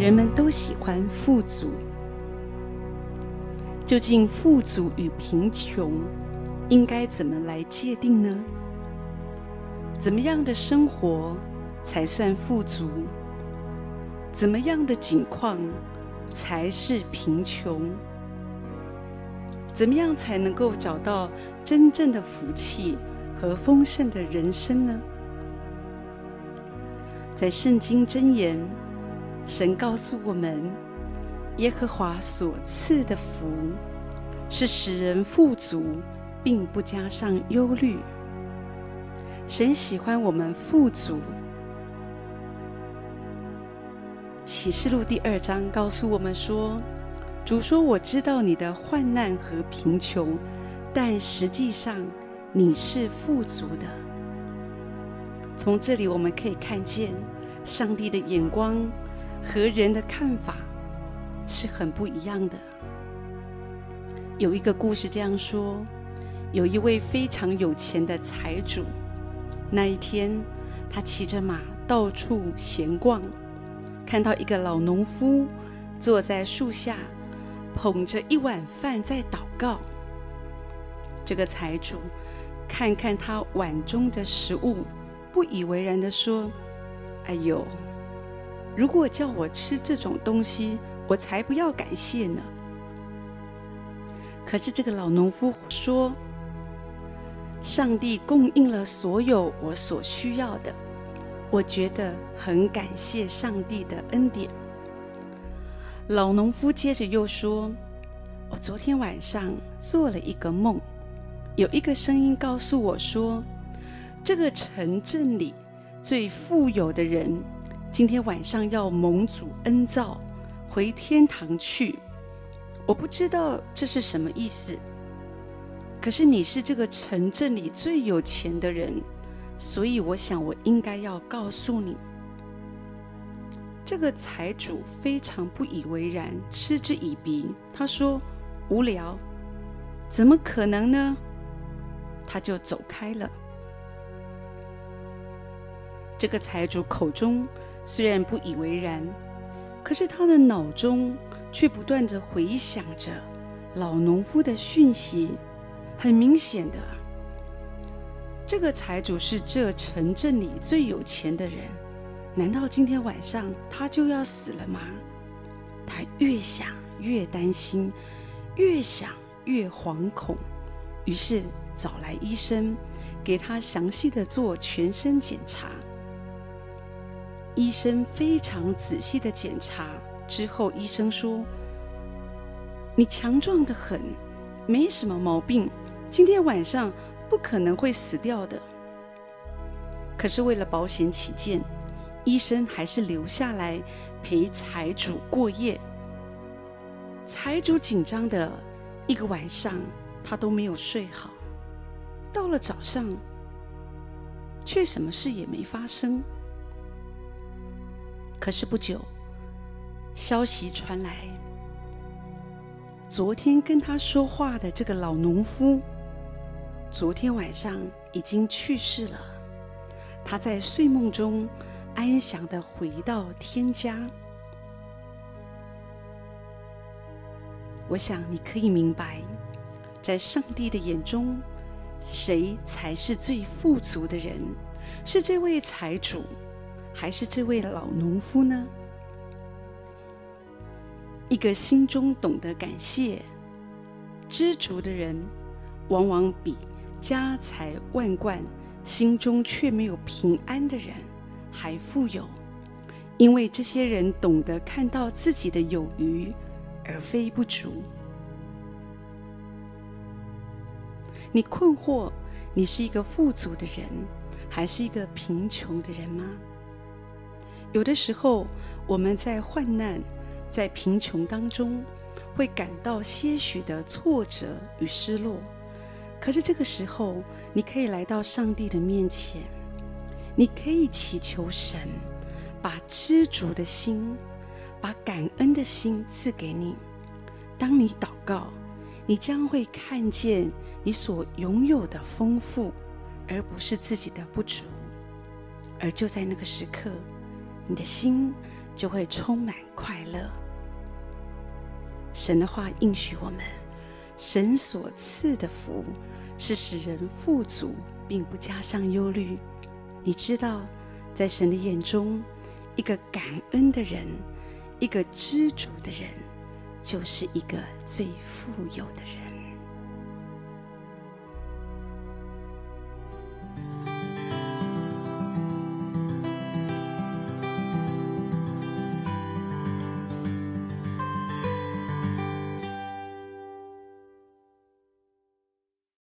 人们都喜欢富足。究竟富足与贫穷应该怎么来界定呢？怎么样的生活才算富足？怎么样的境况才是贫穷？怎么样才能够找到真正的福气和丰盛的人生呢？在圣经箴言，神告诉我们，耶和华所赐的福是使人富足，并不加上忧虑。神喜欢我们富足。启示录第二章告诉我们说：“主说，我知道你的患难和贫穷，但实际上你是富足的。”从这里我们可以看见，上帝的眼光和人的看法是很不一样的。有一个故事这样说：有一位非常有钱的财主，那一天他骑着马到处闲逛。看到一个老农夫坐在树下，捧着一碗饭在祷告。这个财主看看他碗中的食物，不以为然地说：“哎呦，如果叫我吃这种东西，我才不要感谢呢。”可是这个老农夫说：“上帝供应了所有我所需要的。”我觉得很感谢上帝的恩典。老农夫接着又说：“我昨天晚上做了一个梦，有一个声音告诉我说，这个城镇里最富有的人今天晚上要蒙主恩召回天堂去。我不知道这是什么意思。可是你是这个城镇里最有钱的人。”所以，我想我应该要告诉你，这个财主非常不以为然，嗤之以鼻。他说：“无聊，怎么可能呢？”他就走开了。这个财主口中虽然不以为然，可是他的脑中却不断地回响着老农夫的讯息，很明显的。这个财主是这城镇里最有钱的人，难道今天晚上他就要死了吗？他越想越担心，越想越惶恐，于是找来医生，给他详细的做全身检查。医生非常仔细的检查之后，医生说：“你强壮的很，没什么毛病，今天晚上。”不可能会死掉的。可是为了保险起见，医生还是留下来陪财主过夜。财主紧张的一个晚上，他都没有睡好。到了早上，却什么事也没发生。可是不久，消息传来，昨天跟他说话的这个老农夫。昨天晚上已经去世了，他在睡梦中安详的回到天家。我想你可以明白，在上帝的眼中，谁才是最富足的人？是这位财主，还是这位老农夫呢？一个心中懂得感谢、知足的人，往往比家财万贯，心中却没有平安的人还富有，因为这些人懂得看到自己的有余，而非不足。你困惑，你是一个富足的人，还是一个贫穷的人吗？有的时候，我们在患难、在贫穷当中，会感到些许的挫折与失落。可是这个时候，你可以来到上帝的面前，你可以祈求神，把知足的心、把感恩的心赐给你。当你祷告，你将会看见你所拥有的丰富，而不是自己的不足。而就在那个时刻，你的心就会充满快乐。神的话应许我们，神所赐的福是使人富足，并不加上忧虑。你知道，在神的眼中，一个感恩的人，一个知足的人，就是一个最富有的人。